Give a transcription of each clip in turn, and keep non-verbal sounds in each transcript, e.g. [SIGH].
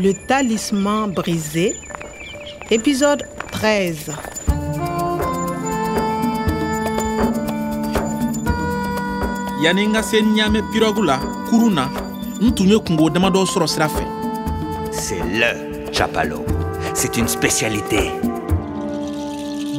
Le talisman brisé, épisode 13. yanni n ka se ɲaamɛ pirɔgu la kurun na n tun ye kungo damadɔ sɔrɔ sira fɛ C'est le chapalo. C'est une spécialité.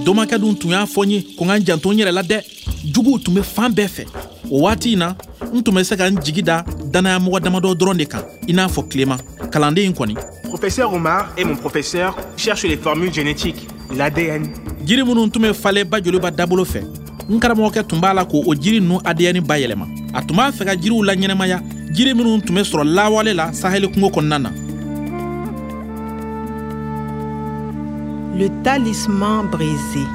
domakɛ dun tun y'a fɔ n ye ko n ka n janto n yɛrɛ la dɛ juguw tun bɛ fan bɛɛ fɛ o waati in na n tun bɛ se ka n jigi da danayamɔgɔ damadɔ dɔrɔn de kan i n'a fɔ tilema kalanden in kɔni Professeur Omar et mon professeur cherchent les formules génétiques, l'ADN. jiri minnu tun bɛ falen ba joliba dabolo fɛ n karamɔgɔkɛ tun b'a la k'o jiri ninnu adiyɛni bayɛlɛma a tun b'a fɛ ka jiriw la ɲɛnɛmaya jiri minnu tun bɛ sɔrɔ lawale la saheli kungo kɔnɔna na Le talisman brisé.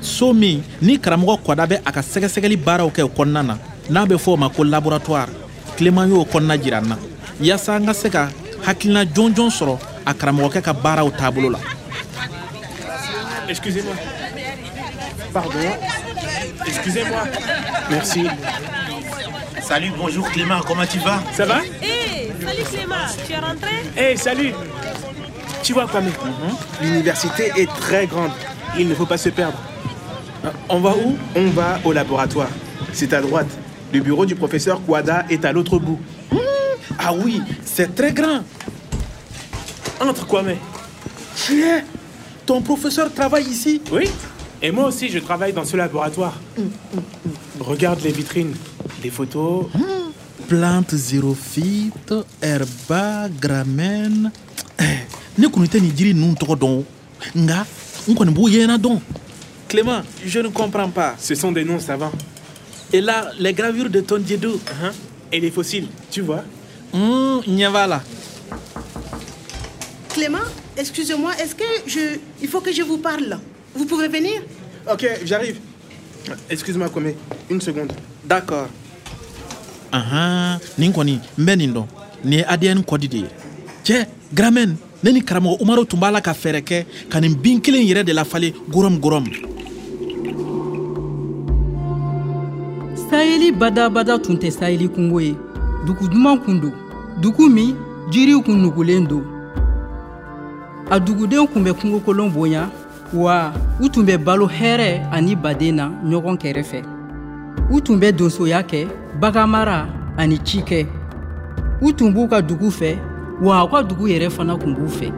so min ni karamɔgɔ kɔda bɛ a ka sɛgɛsɛgɛli baaraw kɛ o kɔnɔna na n'a bɛ fɔ o ma ko laboratoire. Tileman y'o kɔnɔna jira n na yaasa n ka se ka hakilina jɔnjɔn sɔrɔ a karamɔgɔkɛ ka baaraw taabolo la Excusez-moi. Pardon? Excusez-moi. Merci. Salut, bonjour Clément, comment tu vas? Ça va? Hé, salut Clément, tu es rentré? Hey, salut Tu vois, Kwame, l'université est très grande. Il ne faut pas se perdre. On va où? On va au laboratoire. C'est à droite. Le bureau du professeur Kwada est à l'autre bout. Ah oui c'est très grand Entre, Kwame. Tiens, ton professeur travaille ici Oui Et moi aussi, je travaille dans ce laboratoire. Regarde les vitrines, les photos. plante xérophyte herba gramène Eh, ne kɔni tɛ nin jiri ninnu tɔgɔ dɔn o. nka n kɔni b'u yɛlɛnna dɔn clément je ne comprends pas Ce sont des noms savants. et là les gravures de ton diedou Hein Et les fossiles, tu vois La Clément, excusez-moi, est-ce que je... Il faut que je vous parle. Vous pouvez venir? Ok, j'arrive. Excuse-moi, Kwame. Une seconde. d'accord ahan nin kɔni n bɛ nin dɔn nin ye adn ye cɛ gramɛn ne ni karamɔgɔ umaru tun b'a la ka fɛɛrɛ kɛ ka nin bin kelen yɛrɛ de lafalen gorom gorom sayeli badabada tun tɛ sayeli kungo ye dugu duman kun don dugu min jiriw kun nugulen don a dugudenw kun bɛ kungokolon bonya wa u tun bɛ balo hɛrɛ ani baden na ɲɔgɔn kɛrɛfɛ u tun bɛ donsoya kɛ baganmara ani ci kɛ u tun b'u ka dugu fɛ wa u ka dugu yɛrɛ fana kun b'u fɛ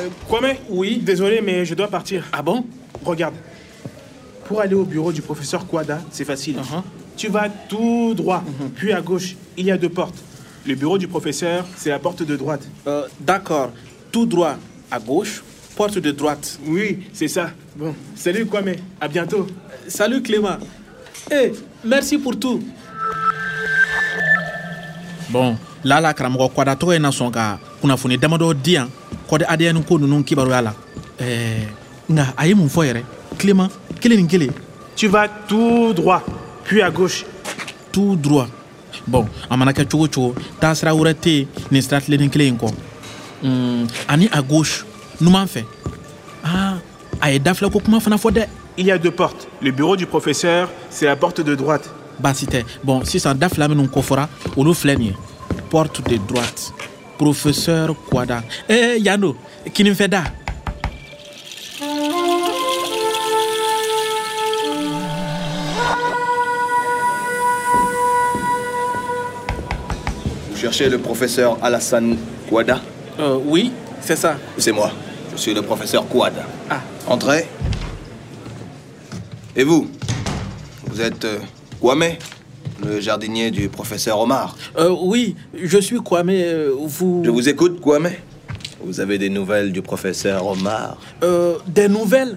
Euh, Kwame Oui Désolé, mais je dois partir. ah bon? Regarde. Pour aller au bureau du professeur Kwada, c'est facile. Uh-huh. Tu vas tout droit, puis à gauche, il y a deux portes. Le bureau du professeur, c'est la porte de droite. Euh, D'accord. Tout droit à gauche, porte de droite. Oui, c'est ça. Bon, salut Kwame, à bientôt. Salut Clément. Eh, merci pour tout. Bon, la la karamɔgɔ kwada tɔgɔ ye na sɔn ka kunnafoni damadɔ di yan kɔdi adn ko ninnu kibaruya la ɛɛ nka a ye mun fɔ yɛrɛ Clément kelen ni kelen Tu vas tout droit, puis à gauche. tout droit. Bon a mana kɛ cogo cogo taasira wɛrɛ tɛ yen nin sira tilenin kelen in kɔ ani a gauche numan fɛ ah a ye dafilɛ ko kuma fana fɔ dɛ Il y a deux portes. Le bureau du professeur, c'est la porte de droite. baasi tɛ bon sisan da fila minnu kɔfɔra olu filɛ nin ye. Porte de droite. Professeur kwada. Eh, yan do kininfɛ da? Cherchez le professeur Alassane Kouada Euh, oui c'est ça C'est moi. Je suis le professeur Kouada. Ah. Entrez. Et vous? Vous êtes euh, Kwame, le jardinier du professeur Omar. Euh, oui je suis Kwame euh, vous Je vous écoute, Kwame. Vous avez des nouvelles du professeur Omar? Euh, des nouvelles?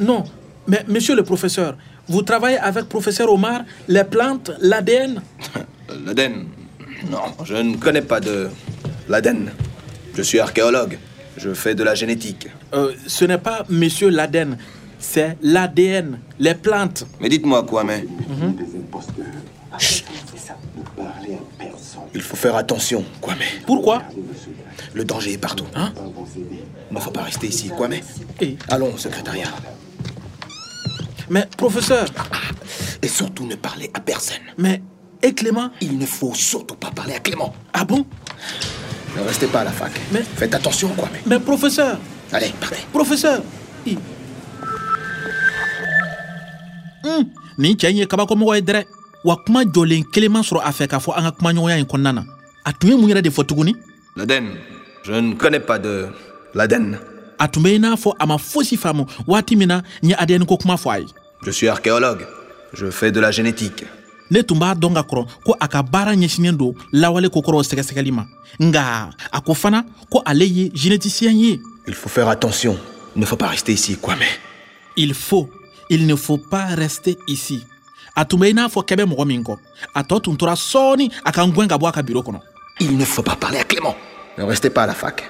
Non mais monsieur le professeur vous travaillez avec professeur Omar les plantes l'ADN L'Aden [LAUGHS] Non, je ne connais pas de l'Aden. Je suis archéologue. Je fais de la génétique. Euh, ce n'est pas monsieur l'ADN c'est l'ADN les plantes Mais dites-moi, Kwame. Chut. Il faut faire attention, Kwame. pourquoi? Le danger est partout. Hein? Il ne faut pas rester ici, Kwame. Eh, Allons au secrétariat. mais professeur Et surtout ne parlez à personne. Mais et Clément Il ne faut surtout pas parler à Clément. Ah bon? Ne restez pas à la fac. Mais- Faites attention, quoi, mais. Mais professeur Allez, partez. professeur I. Hmm, nin cɛ in ye kabakomɔgɔ ye dɛrɛ wa kuma jɔlen kelen ma sɔrɔ a fɛ k'a fɔ an ka kumaɲɔgɔnya in kɔnɔna na a tun ye mun yɛrɛ de fɔ tuguni L'Aden. Je ne connais pas de l'Aden. a tun bɛ i n'a fɔ a ma fosi faamu waati min na n ye adn ko kuma fɔ a ye Je suis archéologue. Je fais de la génétique. Ne tun b'a dɔn ka kɔrɔ ko a ka baara ɲɛsinen don lawale kokɔrɔw sɛgɛsɛgɛli ma nga a ko fana ko ale ye généticien ye Il faut faire attention. Il ne faut pas rester ici, mais. il faut il ne faut pas rester ici a tun bɛ i n'a fɔ kɛ bɛ mɔgɔ min kɔ a tɔ tun tora sɔɔni a ka n gwɛn ka bɔ a ka biro kɔnɔ Il ne faut pas parler à Clément. Ne restez pas à la fac.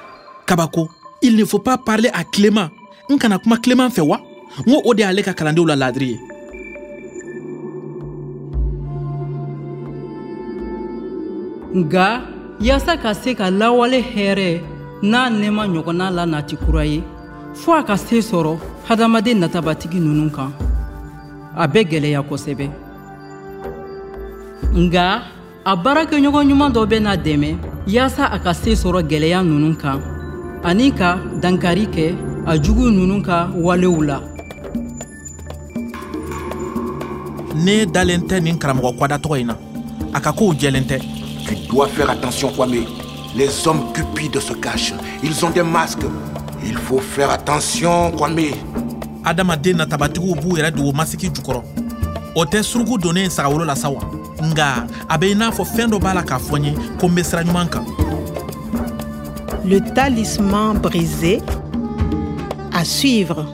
kabako il ne faut pas parler à clément n kana kuma clément fɛ wa? N ko o de y'ale ka kalandenw la ye nga yaasa ka se ka lawale hɛrɛ n'a nɛɛma ɲɔgɔnna la nati kura ye fɔɔ a ka se sɔrɔ hadamaden natabatigi nunu kan a bɛ gwɛlɛya kosɛbɛ nga a baarakɛɲɔgɔn ɲuman dɔ bɛ dɛmɛ yaasa a ka se sɔrɔ gwɛlɛya nunu kan ani ka dankari kɛ a jugu nunu ka walew la ne dalen tɛ nin karamɔgɔ kwada tɔgɔ na a ka kow jɛlen tɛ Tu dois faire attention, Kwame. Les hommes cupides se cachent. Ils ont des masques. Il faut faire attention, Kwame. adamaden natabatigiw b'u yɛrɛ dogo masiki jukɔrɔ o tɛ suruku donnen sagawolo la sa wa nga a bɛ i n'a fɔ fɛn dɔ b'a la k'a fɔ n ye ko n bɛ sira ɲuman kan Le talisman brisé à suivre.